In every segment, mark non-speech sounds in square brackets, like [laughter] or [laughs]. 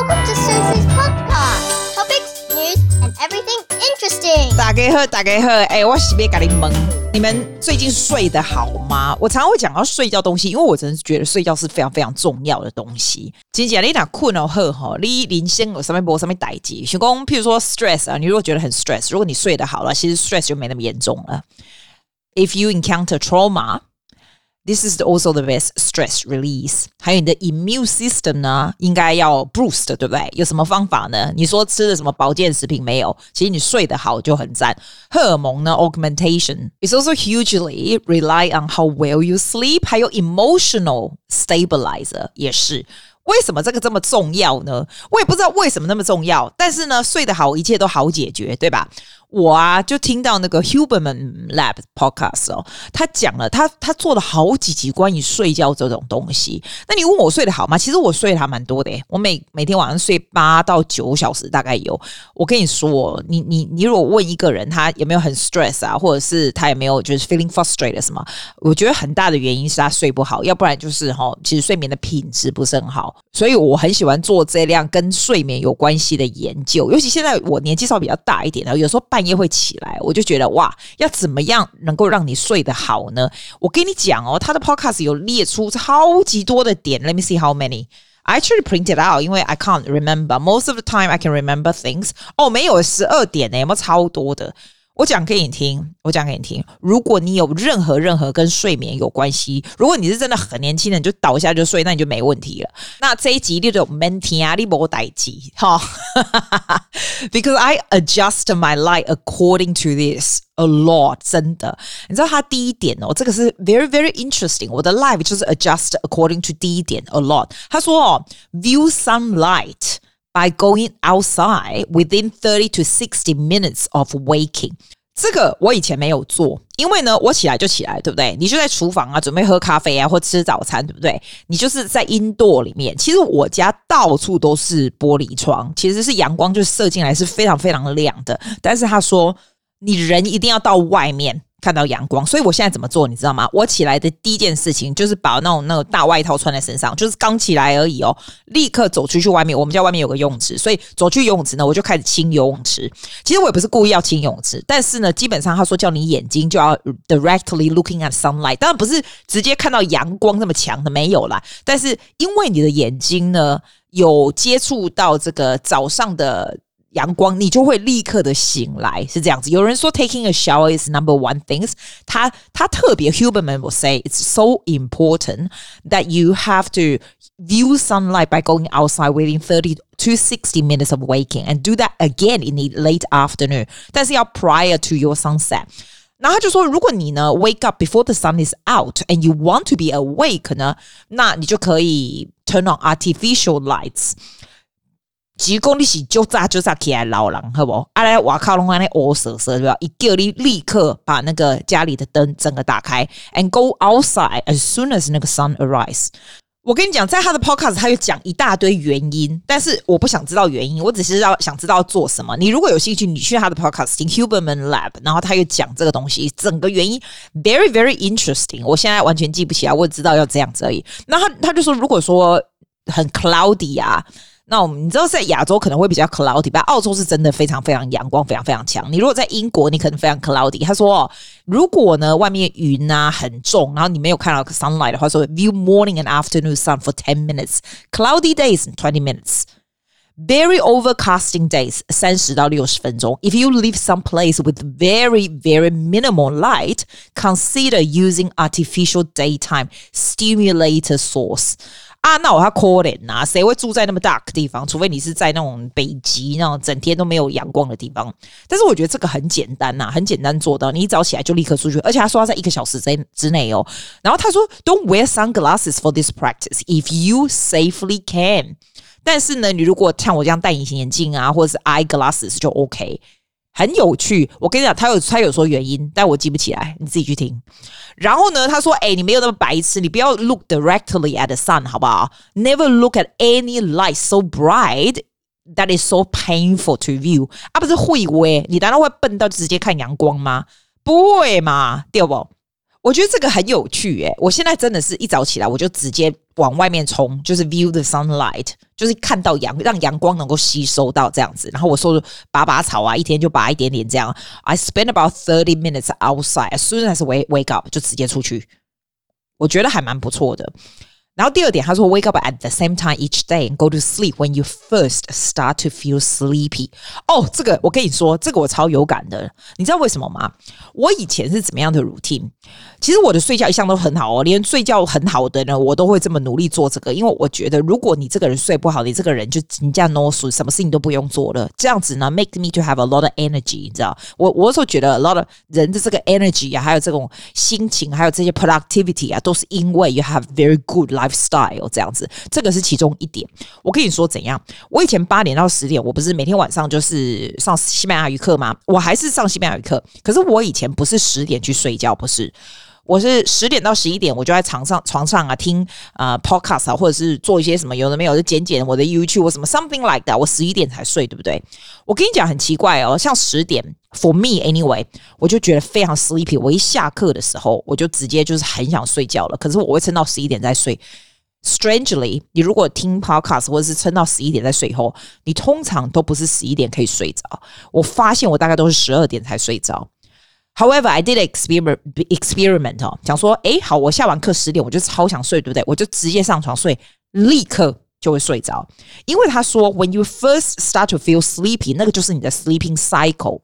Welcome to Susie's podcast. Topics, news, and everything interesting. 大家好，大家好，哎、欸，我是别跟你们，你们最近睡得好吗？我常常会讲到睡觉东西，因为我真的是觉得睡觉是非常非常重要的东西。今天你哪困了后哈，你临先有上面播上面待机，许工，譬如说 stress 啊，你如果觉得很 stress，如果你睡得好了，其实 stress 就没那么严重了。If you encounter trauma。This is also the best stress release。还有你的 immune system 呢，应该要 boost，对不对？有什么方法呢？你说吃的什么保健食品没有？其实你睡得好就很赞。荷尔蒙呢，augmentation is also hugely rely on how well you sleep。还有 emotional stabilizer 也是。 为什么这个这么重要呢？我也不知道为什么那么重要。但是呢，睡得好，一切都好解决，对吧？我啊，就听到那个 Huberman Lab podcast 哦，他讲了，他他做了好几集关于睡觉这种东西。那你问我睡得好吗？其实我睡得还蛮多的，我每每天晚上睡八到九小时，大概有。我跟你说，你你你如果问一个人他有没有很 stress 啊，或者是他有没有就是 feeling frustrated 什么，我觉得很大的原因是他睡不好，要不然就是哈，其实睡眠的品质不是很好。所以我很喜欢做这样跟睡眠有关系的研究，尤其现在我年纪稍微比较大一点的，有时候半夜会起来，我就觉得哇，要怎么样能够让你睡得好呢？我跟你讲哦，他的 podcast 有列出超级多的点，Let me see how many. I actually printed out，因为 I can't remember most of the time. I can remember things. 哦，没有十二点呢，有没有超多的？我讲给你听，我讲给你听。如果你有任何任何跟睡眠有关系，如果你是真的很年轻的，你就倒下就睡，那你就没问题了。那这一集你就免听啊，你无代志哈。Because [laughs] I adjust my life according to this a lot，真的。你知道他第一点哦，这个是 very very interesting。我的 life 就是 adjust according to 第一点 a lot。他说哦，view sunlight。By going outside within thirty to sixty minutes of waking， 这个我以前没有做，因为呢，我起来就起来，对不对？你就在厨房啊，准备喝咖啡啊，或吃早餐，对不对？你就是在 indoor 里面。其实我家到处都是玻璃窗，其实是阳光就射进来是非常非常亮的。但是他说，你人一定要到外面。看到阳光，所以我现在怎么做，你知道吗？我起来的第一件事情就是把那种那种大外套穿在身上，就是刚起来而已哦，立刻走出去外面。我们家外面有个游泳池，所以走去游泳池呢，我就开始清游泳池。其实我也不是故意要清游泳池，但是呢，基本上他说叫你眼睛就要 directly looking at sunlight，当然不是直接看到阳光那么强的没有啦，但是因为你的眼睛呢有接触到这个早上的。阳光，你就会立刻的醒来，是这样子。有人说 taking a shower is number one things，他他特别 Huberman will say it's so important that you have to view sunlight by going outside within thirty to sixty minutes of waking and do that again in the late afternoon，但是要 prior to your sunset。然后他就说，如果你呢 wake up before the sun is out and you want to be awake 呢，那你就可以 turn on artificial lights。 几公里是就炸就炸起来老人，好不好？阿来瓦靠龙安那乌瑟瑟对吧？一叫你立刻把那个家里的灯整个打开，and go outside as soon as 那个 sun arise。我跟你讲，在他的 podcast 他有讲一大堆原因，但是我不想知道原因，我只是要想知道做什么。你如果有兴趣，你去他的 podcast 听 Huberman Lab，然后他又讲这个东西，整个原因 very very interesting。我现在完全记不起来，我只知道要这样子而已。那他他就说，如果说很 cloudy 啊。那我们你知道在亚洲可能会比较 cloudy 吧？澳洲是真的非常非常阳光，非常非常强。你如果在英国，你可能非常 cloudy。他说，哦，如果呢外面云啊很重，然后你没有看到 sunlight 的话，说 view morning and afternoon sun for ten minutes, cloudy days twenty minutes, very overcasting days 三十到六十分钟。If you live some place with very very minimal light, consider using artificial daytime stimulator source. 啊，那我要可怜呐！谁会住在那么 dark 地方？除非你是在那种北极那种整天都没有阳光的地方。但是我觉得这个很简单呐、啊，很简单做到。你一早起来就立刻出去，而且他说他在一个小时之之内哦。然后他说，Don't wear sunglasses for this practice if you safely can。但是呢，你如果像我这样戴隐形眼镜啊，或者是 eyeglasses 就 OK。很有趣，我跟你讲，他有他有说原因，但我记不起来，你自己去听。然后呢，他说：“哎，你没有那么白痴，你不要 look directly at the sun，好不好？Never look at any light so bright that is so painful to view。啊，不是会喂，你难道会笨到直接看阳光吗？不会嘛，对不？我觉得这个很有趣诶，我现在真的是一早起来我就直接往外面冲，就是 view the sunlight，就是看到阳，让阳光能够吸收到这样子。然后我说拔拔草啊，一天就拔一点点这样。I spend about thirty minutes outside as soon as we wake up，就直接出去。我觉得还蛮不错的。然后第二点，他说 wake up at the same time each day and go to sleep when you first start to feel sleepy。哦，这个我跟你说，这个我超有感的。你知道为什么吗？我以前是怎么样的 routine？其实我的睡觉一向都很好哦，连睡觉很好的人，我都会这么努力做这个，因为我觉得如果你这个人睡不好，你这个人就人家 no 数，什么事情都不用做了。这样子呢，make me to have a lot of energy，你知道？我我有时候觉得 a lot of 人的这个 energy 啊，还有这种心情，还有这些 productivity 啊，都是因为 you have very good Style 这样子。这个是其中一点。我跟你说怎样？我以前八点到十点，我不是每天晚上就是上西班牙语课吗？我还是上西班牙语课，可是我以前不是十点去睡觉，不是。我是十点到十一点，我就在床上床上啊听啊、podcast 啊，或者是做一些什么有的没有，就剪剪我的 YouTube 或什么 something like that。我十一点才睡，对不对？我跟你讲很奇怪哦，像十点 for me anyway，我就觉得非常 sleepy。我一下课的时候，我就直接就是很想睡觉了。可是我会撑到十一点再睡。Strangely，你如果听 podcast 或者是撑到十一点再睡后，你通常都不是十一点可以睡着。我发现我大概都是十二点才睡着。However, I did experiment experiment 哦，讲说，诶，好，我下完课十点，我就超想睡，对不对？我就直接上床睡，立刻就会睡着。因为他说，when you first start to feel sleepy，那个就是你的 sleeping cycle。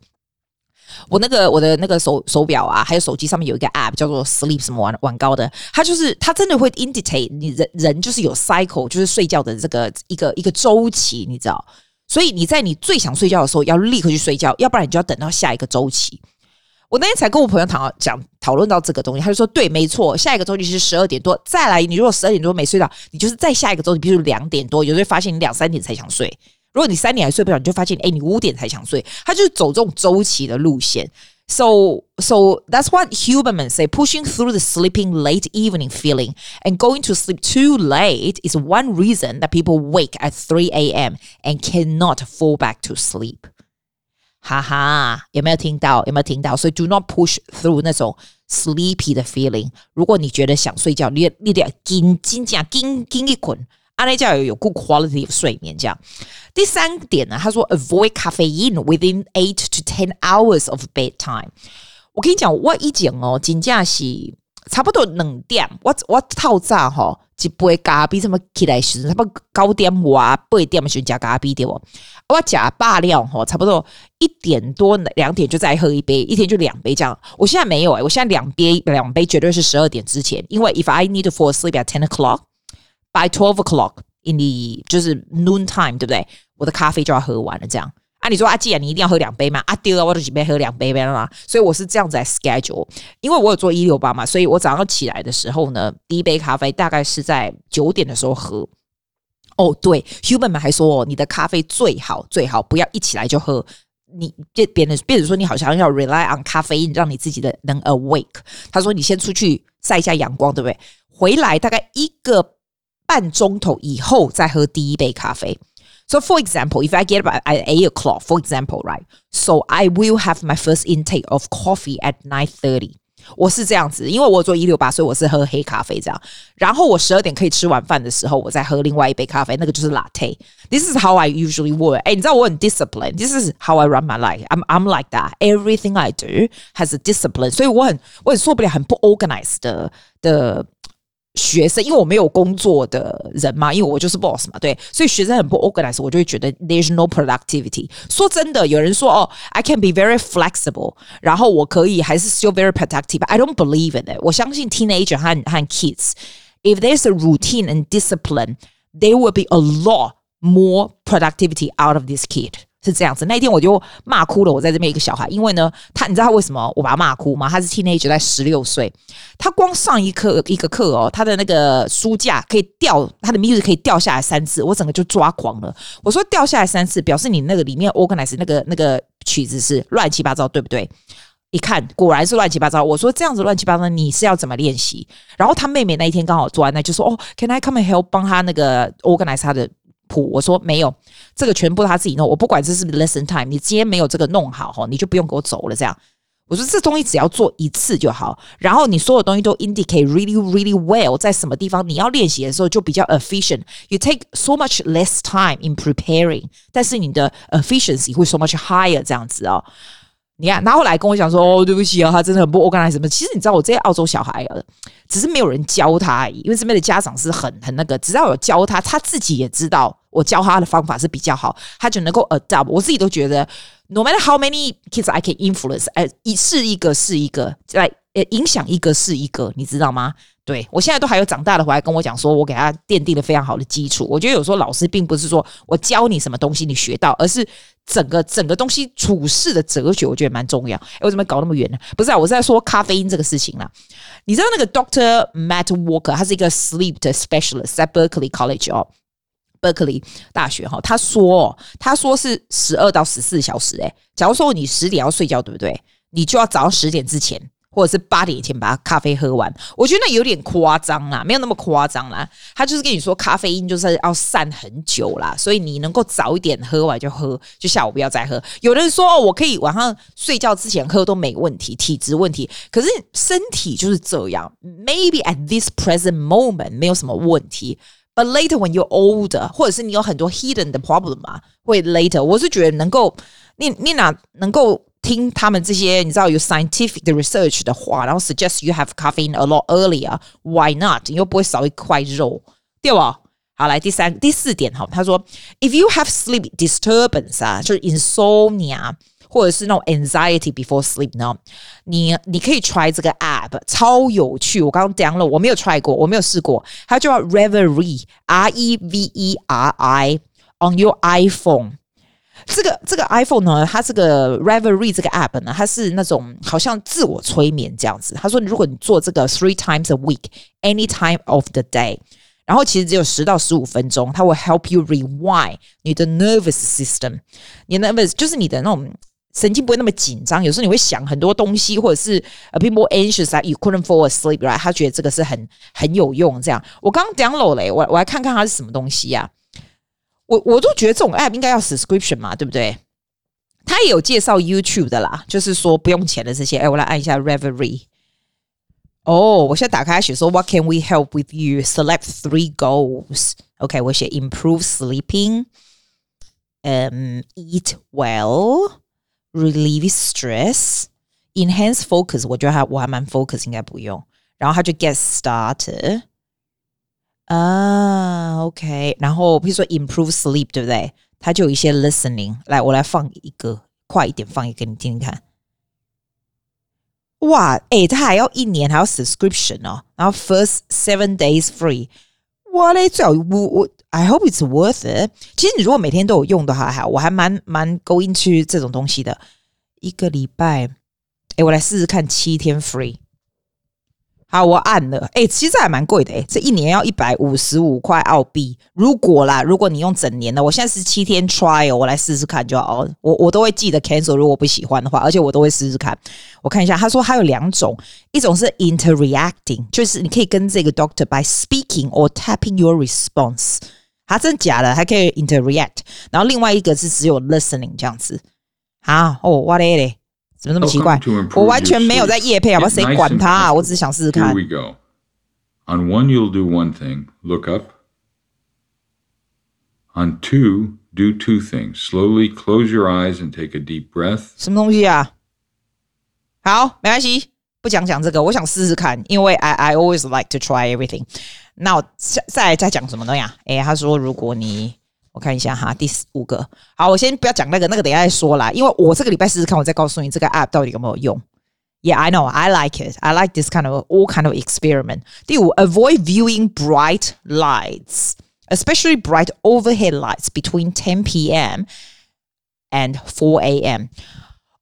我那个我的那个手手表啊，还有手机上面有一个 app 叫做 Sleep 什么晚晚高的，它就是它真的会 indicate 你人人就是有 cycle，就是睡觉的这个一个一个周期，你知道？所以你在你最想睡觉的时候，要立刻去睡觉，要不然你就要等到下一个周期。我那天才跟我朋友讨讲讨论到这个东西，他就说对，没错，下一个周期是十二点多，再来你如果十二点多没睡到，你就是再下一个周期，比如两点多，有时候发现你两三点才想睡。如果你三点还睡不着，你就发现哎，你五点才想睡。他就是走这种周期的路线。So so that's what Huberman say. Pushing through the sleeping late evening feeling and going to sleep too late is one reason that people wake at 3 a.m. and cannot fall back to sleep. 哈哈，有没有听到？有没有听到？所以 do not push through 那种 sleepy 的 feeling。如果你觉得想睡觉，你你得紧紧讲紧紧一捆， 阿内叫有有 good quality of 睡眠。这样，第三点呢，他说 avoid caffeine within eight to ten hours of bedtime。我跟你讲，我以前哦，真正是差不多两点，我我透早吼。一杯咖啡，什么起来时，差不多九点哇，八点嘛，选加咖啡对不？我加罢料吼，差不多一点多两点就再喝一杯，一天就两杯这样。我现在没有诶、欸，我现在两杯两杯绝对是十二点之前，因为 if I need to fall asleep at ten o'clock by twelve o'clock in the 就是 noon time，对不对？我的咖啡就要喝完了这样。啊，你说阿季啊，你一定要喝两杯吗？啊，丢了，我都准备喝两杯呗了嘛。所以我是这样子来 schedule，因为我有做一六八嘛，所以我早上起来的时候呢，第一杯咖啡大概是在九点的时候喝。哦，对，human 们还说，你的咖啡最好最好不要一起来就喝，你这边的，变成说你好像要 rely on 咖啡因让你自己的能 awake。他说你先出去晒一下阳光，对不对？回来大概一个半钟头以后再喝第一杯咖啡。So, for example, if I get up at eight o'clock, for example, right? So I will have my first intake of coffee at nine thirty. 我是这样子，因为我做一六八，所以我是喝黑咖啡这样。然后我十二点可以吃晚饭的时候，我再喝另外一杯咖啡，那个就是 latte。This is how I usually work. 哎，你知道我很 discipline. This is how I run my life. I'm I'm like that. Everything I do has a discipline. 所以我很我很受不了很不 organized 的的。 学生，因为我没有工作的人嘛，因为我就是 boss 嘛，对，所以学生很不 organized，我就会觉得 there's no productivity。说真的，有人说哦，I can be very flexible，然后我可以还是 still very productive。I don't believe in it。我相信 teenager 和和 kids，if there's a routine and discipline，there will be a lot more productivity out of this kid。 是这样子，那一天我就骂哭了。我在这边一个小孩，因为呢，他你知道他为什么我把他骂哭吗？他是 teenager，在十六岁，他光上一课一个课哦，他的那个书架可以掉，他的 music 可以掉下来三次，我整个就抓狂了。我说掉下来三次，表示你那个里面 organize 那个那个曲子是乱七八糟，对不对？一看果然是乱七八糟。我说这样子乱七八糟，你是要怎么练习？然后他妹妹那一天刚好做完，那就说哦，Can I come and help 帮他那个 organize 他的。谱我说没有，这个全部他自己弄，我不管这是不是 lesson time，你今天没有这个弄好哈，你就不用给我走了。这样，我说这东西只要做一次就好，然后你所有东西都 indicate really really well，在什么地方你要练习的时候就比较 efficient。You take so much less time in preparing，但是你的 efficiency 会 so much higher 这样子哦。你看，他后来跟我讲说：“哦，对不起啊，他真的很不 organize 什么。”其实你知道，我这些澳洲小孩啊，只是没有人教他而已。因为这边的家长是很很那个，只要有教他，他自己也知道我教他的方法是比较好，他就能够 adopt。我自己都觉得，no matter how many kids I can influence，哎，一是一个是一个，来呃影响一个是一个，你知道吗？对，我现在都还有长大的回来跟我讲说，我给他奠定了非常好的基础。我觉得有时候老师并不是说我教你什么东西你学到，而是整个整个东西处事的哲学，我觉得蛮重要。哎，我怎么搞那么远呢？不是啊，我是在说咖啡因这个事情啦。你知道那个 Doctor Matt Walker，他是一个 sleep specialist，在 Berkeley College 哦，Berkeley 大学哈、他说，他说是十二到十四小时。哎，假如说你十点要睡觉，对不对？你就要早上十点之前。或者是八点以前把咖啡喝完，我觉得那有点夸张啦，没有那么夸张啦。他就是跟你说，咖啡因就是要散很久啦，所以你能够早一点喝完就喝，就下午不要再喝。有人说哦，我可以晚上睡觉之前喝都没问题，体质问题。可是身体就是这样，maybe at this present moment 没有什么问题，but later when you're older，或者是你有很多 hidden 的 problem 嘛，会 later。我是觉得能够，你你哪能够。听他们这些你知道有 scientific 的 research 的话，然后 suggest you have caffeine a lot earlier，why not？你又不会少一块肉，对吧？好，来第三、第四点哈，他说，if you have sleep disturbance 啊，就是 insomnia 或者是那种 anxiety before sleep 呢，你你可以 try 这个 app，超有趣。我刚刚讲了，我没有 try 过，我没有试过，它叫 Reverie，R E V E R I on your iPhone。 这个这个 iPhone 呢，它这个 Reverie 这个 app 呢，它是那种好像自我催眠这样子。他说，如果你做这个 three times a week，any time of the day，然后其实只有十到十五分钟，它会 help you rewind 你的 nervous system。你的 nervous 就是你的那种神经不会那么紧张。有时候你会想很多东西，或者是 a bit more anxious that you couldn't fall asleep，right？他觉得这个是很很有用。这样，我刚刚讲漏了，我我来看看它是什么东西呀、我我都觉得这种 app 应该要 subscription 嘛，对不对？他也有介绍 YouTube 的啦，就是说不用钱的这些。哎，我来按一下 Reverie。哦，我现在打开写说 What can we help with you? Select three goals. OK，我写 Improve sleeping, um, eat well, relieve stress, enhance focus。我觉得还我还蛮 focus，应该不用。然后他就 Get started。 啊，OK，然后比如说 improve sleep，对不对？它就有一些 listening，来，我来放一个，快一点放一个，你听听看。哇，诶，它还要一年，还要 subscription 哦，然后 first seven days free。哇嘞，最好我我，I hope it's worth it。其实你如果每天都有用的话，还好，我还蛮蛮 go into 这种东西的。一个礼拜，诶，我来试试看七天 free。好，我按了。哎、其实还蛮贵的。哎，这一年要一百五十五块澳币。如果啦，如果你用整年的，我现在是七天 trial，我来试试看就好。我我都会记得 cancel，如果不喜欢的话，而且我都会试试看。我看一下，他说还有两种，一种是 interacting，就是你可以跟这个 doctor by speaking or tapping your response。他真假的？还可以 interact。然后另外一个是只有 listening 这样子。好，哦，哇嘞嘞。怎么那么奇怪？我完全没有在夜配，好不好？谁管他啊？我只是想试试看。Here we go. On one, you'll do one thing. Look up. On two, do two things. Slowly close your eyes and take a deep breath. 什么东西啊？好，没关系，不讲讲这个。我想试试看，因为 I I always like to try everything. 那我再再再讲什么东西啊？哎，他说如果你。我看一下哈，第五个。好，我先不要讲那个，那个等一下再说啦。因为我这个礼拜试试看，我再告诉你这个 app 到底有没有用。Yeah, I know, I like it. I like this kind of all kind of experiment. 第五，avoid viewing bright lights, especially bright overhead lights between 10 p.m. and 4 a.m.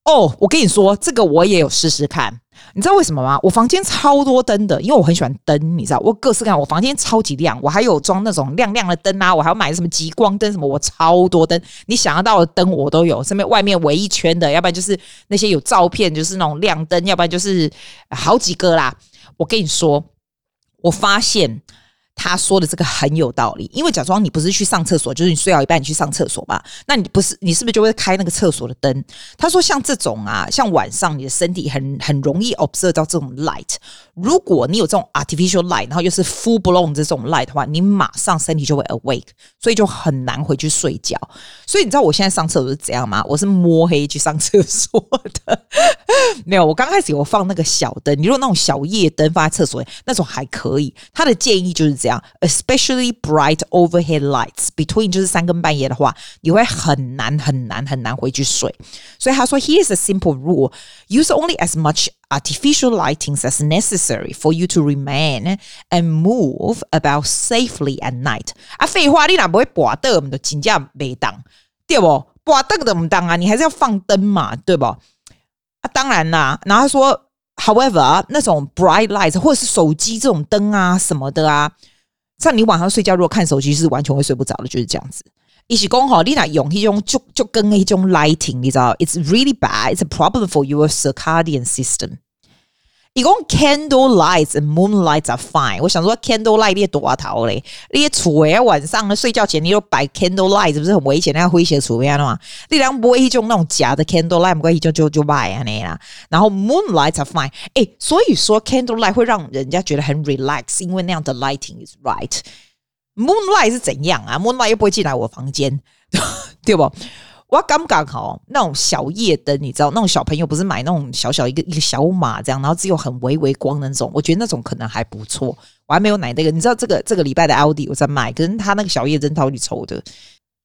哦，我跟你说，这个我也有试试看。 你知道为什么吗？我房间超多灯的，因为我很喜欢灯，你知道，我各式各样，我房间超级亮，我还有装那种亮亮的灯啊，我还要买什么极光灯什么，我超多灯，你想得到的灯我都有，上面外面围一圈的，要不然就是那些有照片，就是那种亮灯，要不然就是好几个啦。我跟你说，我发现他说的这个很有道理，因为假装你不是去上厕所，就是你睡到一半你去上厕所吧，那你不是你是不是就会开那个厕所的灯？他说像这种啊，像晚上你的身体很很容易 observe 到这种 light，如果你有这种 artificial light，然后又是 full blown 这种 light 的话，你马上身体就会 awake，所以就很难回去睡觉。所以你知道我现在上厕所是怎样吗？我是摸黑去上厕所的，[laughs] 没有，我刚开始有放那个小灯，你如果那种小夜灯放在厕所那种还可以。他的建议就是。这样，especially bright overhead lights between 就是三更半夜的话，你会很难很难很难回去睡。所以他说，Here's a simple rule: use only as much artificial lighting as necessary for you to remain and move about safely at night。啊，废话，你哪不会拔灯，我们都真正没当，对不？拔灯的不当啊，你还是要放灯嘛，对不？啊，当然啦。然后他说，However，那种 bright lights 或者是手机这种灯啊什么的啊。 像你晚上睡觉，如果看手机是完全会睡不着的，就是这样子。一起讲吼，你那用一种就就跟一种 lighting，你知道，it's really bad. It's a problem for your circadian system. 一共 candle lights and moonlights are fine。我想说 candle light 你多头嘞，你厝诶晚上睡觉前你又摆 candle light，不是很危险？那要诙谐厝边的嘛？你两不会一种那种假的 candle light，不会就就就卖啊那啦。然后 moonlights are fine。诶，所以说 candle light 会让人家觉得很 relax，因为那样的 lighting is right。moonlight 是怎样啊？moonlight 又不会进来我房间，对不？我刚刚好那种小夜灯，你知道那种小朋友不是买那种小小一个一个小马这样，然后只有很微微光的那种，我觉得那种可能还不错。我还没有买那个，你知道这个这个礼拜的奥迪我在买，可是他那个小夜灯超级丑的。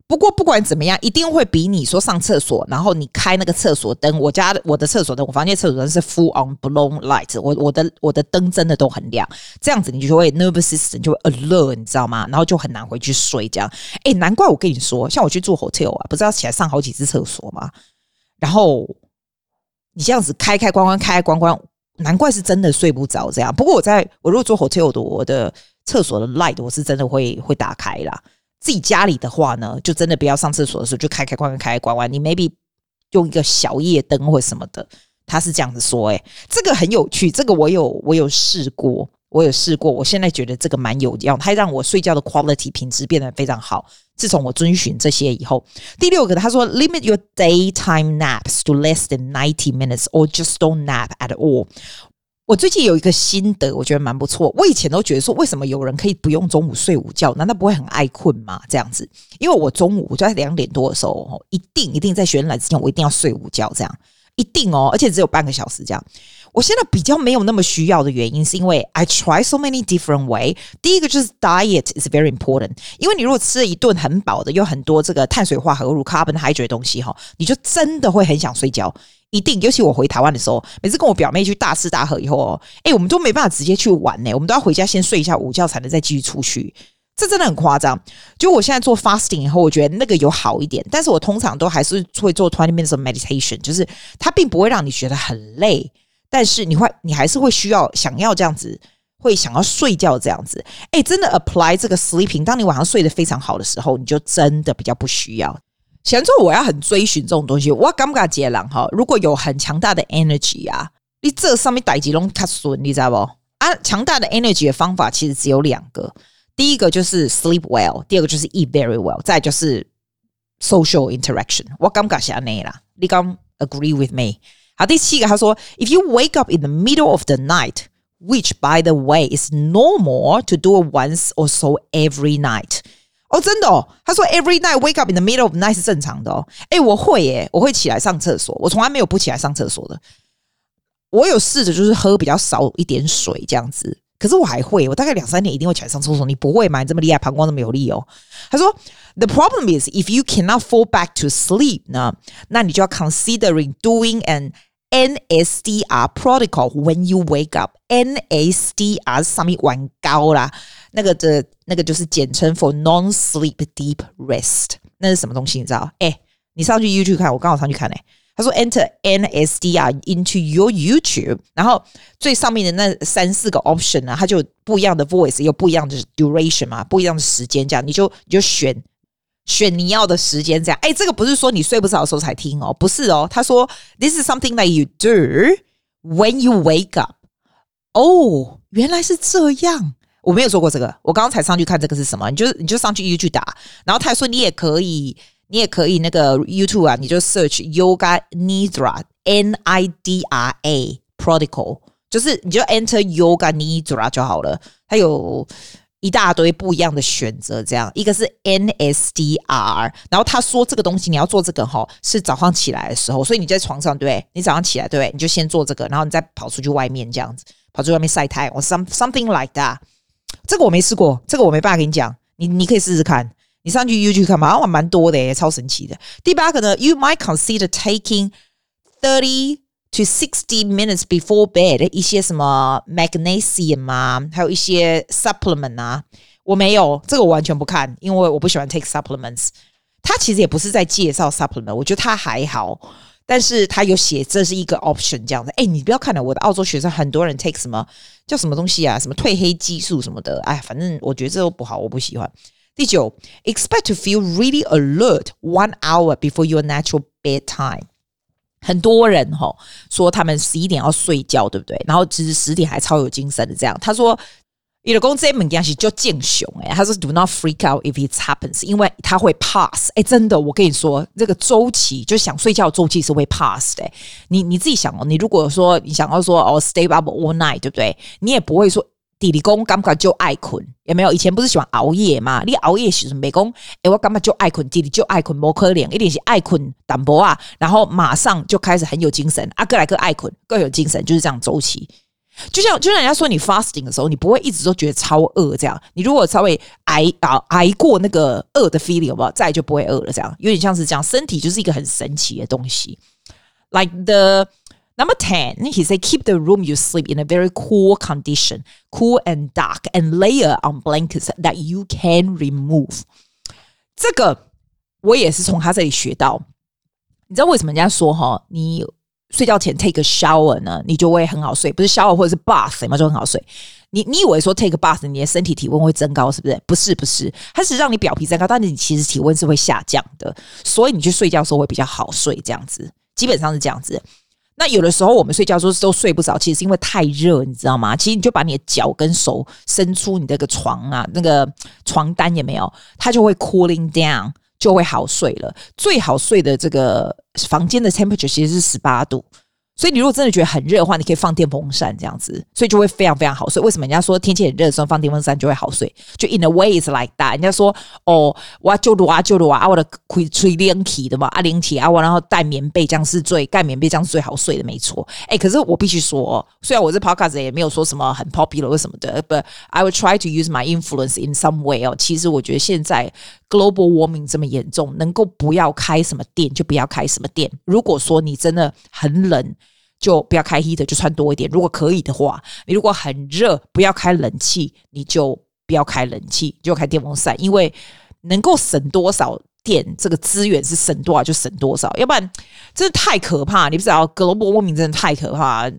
不过不管怎么样，一定会比你说上厕所，然后你开那个厕所灯。我家的我的厕所灯，我房间厕所灯是 full on blown light，我我的我的灯真的都很亮，这样子你就会 nervous system 就会 alert，你知道吗？然后就很难回去睡。这样，哎，难怪我跟你说，像我去住 hotel 啊，不是要起来上好几次厕所吗？然后你这样子开开关关开开关关，难怪是真的睡不着。这样，不过我在我如果住 hotel 的，我的厕所的 light 我是真的会会打开啦。自己家里的话呢，就真的不要上厕所的时候就开开关关开开关关。你 maybe 用一个小夜灯或什么的，他是这样子说。诶，这个很有趣，这个我有我有试过，我有试过。我现在觉得这个蛮有用，它让我睡觉的 quality 品质变得非常好。自从我遵循这些以后，第六个他说 limit your daytime naps to less than ninety minutes or just don't nap at all。我最近有一个心得，我觉得蛮不错。我以前都觉得说，为什么有人可以不用中午睡午觉？难道不会很爱困吗？这样子，因为我中午我就在两点多的时候，一定一定在学生来之前，我一定要睡午觉，这样一定哦，而且只有半个小时这样。我现在比较没有那么需要的原因，是因为 I try so many different way。第一个就是 diet is very important，因为你如果吃了一顿很饱的，有很多这个碳水化合物 carbohydrate 东西哈，你就真的会很想睡觉。一定，尤其我回台湾的时候，每次跟我表妹去大吃大喝以后哦，哎，我们都没办法直接去玩呢，我们都要回家先睡一下午觉，才能再继续出去。这真的很夸张。就我现在做 fasting 以后，我觉得那个有好一点，但是我通常都还是会做 twenty minutes of meditation，就是它并不会让你觉得很累，但是你会，你还是会需要想要这样子，会想要睡觉这样子。哎，真的 apply 这个 sleeping，当你晚上睡得非常好的时候，你就真的比较不需要。想说我要很追寻这种东西，我感觉杰郎哈，如果有很强大的 energy 啊，你这上面逮几龙卡损，你知道不？啊，强大的 energy 的方法其实只有两个，第一个就是 sleep well，第二个就是 eat very well，再就是 social interaction。我感觉是安内啦，你敢 agree with me？好，第七个他说，if you wake up in the middle of the night，which by the way is normal to do once or so every night。哦，真的哦，他说 every night wake up in the middle of night 是正常的哦。诶，我会耶，我会起来上厕所，我从来没有不起来上厕所的。我有试着就是喝比较少一点水这样子，可是我还会，我大概两三点一定会起来上厕所。你不会吗？你这么厉害，膀胱那么有力哦。他说 the problem is if you cannot fall back to sleep 呢，那你就要 considering doing an NSDR protocol when you wake up。NSDR 上面玩高啦。那个的，那个就是简称 for non-sleep deep rest，那是什么东西？你知道？哎，你上去 YouTube 看，我刚好上去看嘞。他说 Enter NSDR into your YouTube，然后最上面的那三四个 option 呢，它就不一样的 voice，有不一样的 duration 嘛，不一样的时间，这样你就你就选选你要的时间，这样。哎，这个不是说你睡不着的时候才听哦，不是哦。他说 This is something that you do when you wake up。哦，原来是这样。我没有做过这个，我刚刚才上去看这个是什么，你就你就上去 YouTube 打，然后他说你也可以，你也可以那个 YouTube 啊，你就 search Yoga Nidra N I D R A Protocol，就是你就 enter Yoga Nidra 就好了，它有。一大堆不一样的选择，这样一个是 NSDR，然后他说这个东西你要做这个哈，是早上起来的时候，所以你在床上对，你早上起来对，你就先做这个，然后你再跑出去外面这样子，跑出去外面晒太阳，some something like that。这个我没试过，这个我没办法跟你讲，你你可以试试看，你上去 YouTube 看嘛，还蛮多的耶，超神奇的。第八个呢，You might consider taking thirty。to sixty minutes before bed，一些什么 magnesium 啊，还有一些 supplement 啊，我没有这个，我完全不看，因为我不喜欢 take supplements。他其实也不是在介绍 supplement，我觉得他还好，但是他有写这是一个 option 这样子。哎，你不要看了，我的澳洲学生很多人 take 什么叫什么东西啊，什么褪黑激素什么的，哎，反正我觉得这都不好，我不喜欢。第九，expect to feel really alert one hour before your natural bedtime。很多人哈说他们十一点要睡觉，对不对？然后其实十点还超有精神的这样。他说，有的公司门关系就见熊哎，他说 Do not freak out if it happens，因为他会 pass。哎，真的，我跟你说，这个周期就想睡觉周期是会 pass 的。你你自己想哦，你如果说你想要说哦 stay up all night，对不对？你也不会说。弟弟公感觉就爱困，有没有？以前不是喜欢熬夜嘛？你熬夜时没讲，哎，我感觉就爱困，弟弟就爱困，无可怜，一定是爱困淡薄啊，然后马上就开始很有精神，啊，各来各爱困，各有精神，就是这样周期。就像就像人家说，你 fasting 的时候，你不会一直都觉得超饿这样。你如果稍微挨熬挨过那个饿的 feeling，好不好？再就不会饿了，这样有点像是这样。身体就是一个很神奇的东西，like the。Number ten, he said, keep the room you sleep in a very cool condition, cool and dark, and layer on blankets that you can remove. 这个我也是从他这里学到。你知道为什么人家说哈，你睡觉前 take a shower 呢，你就会很好睡？不是 shower 或者是 bath 嘛，就很好睡。你你以为说 take a bath，你的身体体温会增高，是不是？不是，不是，它是让你表皮增高，但是你其实体温是会下降的，所以你去睡觉的时候会比较好睡。这样子，基本上是这样子。那有的时候我们睡觉都都睡不着，其实是因为太热，你知道吗？其实你就把你的脚跟手伸出你那个床啊，那个床单也没有，它就会 cooling down，就会好睡了。最好睡的这个房间的 temperature 其实是十八度。所以你如果真的觉得很热的话，你可以放电风扇这样子，所以就会非常非常好睡。为什么人家说天气很热的时候放电风扇就会好睡？就 in a way is like that。人家说哦，哇就录啊就录啊，我的可以吹冷气的嘛，啊冷气啊，我然后带棉被这样是最盖棉被这样是最好睡的，没错。哎，可是我必须说，虽然我这 podcast 也没有说什么很 popular 什么的，but I will try to use my influence in some way 哦。其实我觉得现在 global warming 这么严重，能够不要开什么电就不要开什么电。如果说你真的很冷，就不要开 heater，就穿多一点。如果可以的话，你如果很热，不要开冷气，你就不要开冷气，就开电风扇，因为能够省多少电，这个资源是省多少就省多少。要不然真的太可怕，你不知道 global warming 真的太可怕。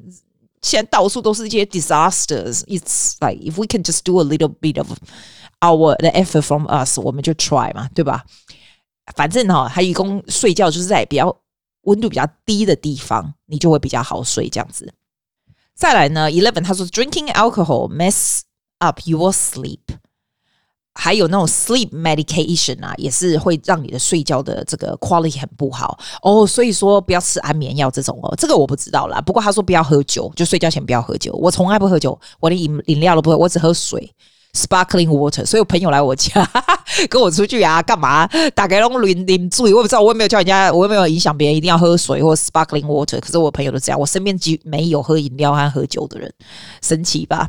现在到处都是一些 disasters。It's like if we can just do a little bit of our the effort from us，我们就 try 嘛，对吧？反正哈、他一共睡觉就是在比较。温度比较低的地方，你就会比较好睡。这样子，再来呢，eleven 他说，drinking alcohol mess up your sleep，还有那种 sleep medication 啊，也是会让你的睡觉的这个 quality 很不好哦。所以说不要吃安眠药这种哦，这个我不知道啦。不过他说不要喝酒，就睡觉前不要喝酒。我从来不喝酒，我连饮饮料都不喝，我只喝水。Sparkling water，所以有朋友来我家跟我出去啊，干嘛？大概拢淋淋注意，我不知道，我也没有叫人家，我也没有影响别人一定要喝水或 Sparkling water。可是我朋友都这样，我身边几没有喝饮料和喝酒的人，神奇吧？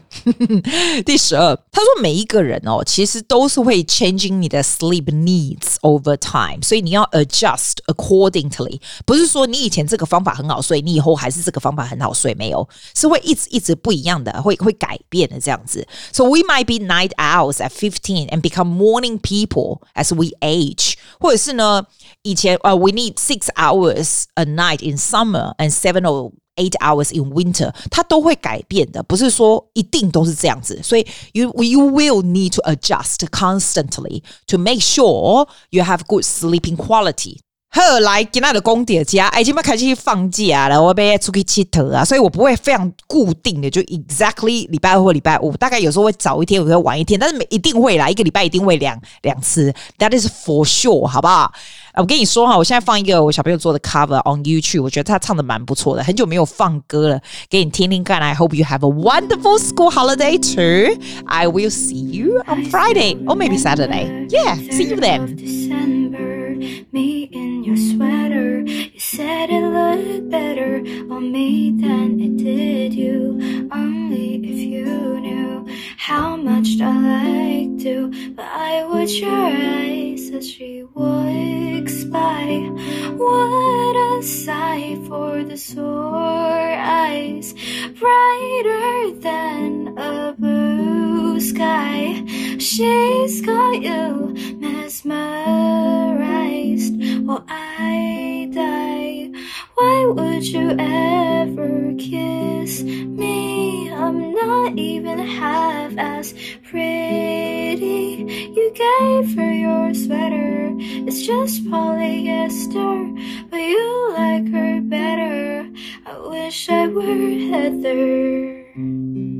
[laughs] 第十二，他说每一个人哦，其实都是会 changing 你的 sleep needs over time，所以你要 adjust accordingly。不是说你以前这个方法很好睡，你以后还是这个方法很好睡，没有，是会一直一直不一样的，会会改变的这样子。So we might be night owls at fifteen and become morning people as we age，或者是呢，以前呃、uh,，we need six hours a night in summer and seven or eight hours in winter，它都会改变的，不是说一定都是这样子。所以 you you will need to adjust constantly to make sure you have good sleeping quality。 后来今天的公爹家，哎，今天开始放假了，我被出去佚佗啊，所以我不会非常固定的就 exactly 礼拜二或礼拜五，大概有时候会早一天，有时候晚一天，但是每一定会来一个礼拜一定会两两次，that is for sure，好不好？啊我跟你说哈，我现在放一个我小朋友做的 cover on YouTube，我觉得他唱的蛮不错的，很久没有放歌了，给你听听看。I hope you have a wonderful school holiday too. I will see you on Friday or maybe Saturday. Yeah, see you then. Me in your sweater, you said it looked better on me than it did you. Only if you knew how much I like to, but I watch your eyes as she walks by. What a sight for the sore eyes, brighter than a blue sky. She's got you mesmerized. Would you ever kiss me? I'm not even half as pretty. You gave her your sweater. It's just polyester, but you like her better. I wish I were Heather.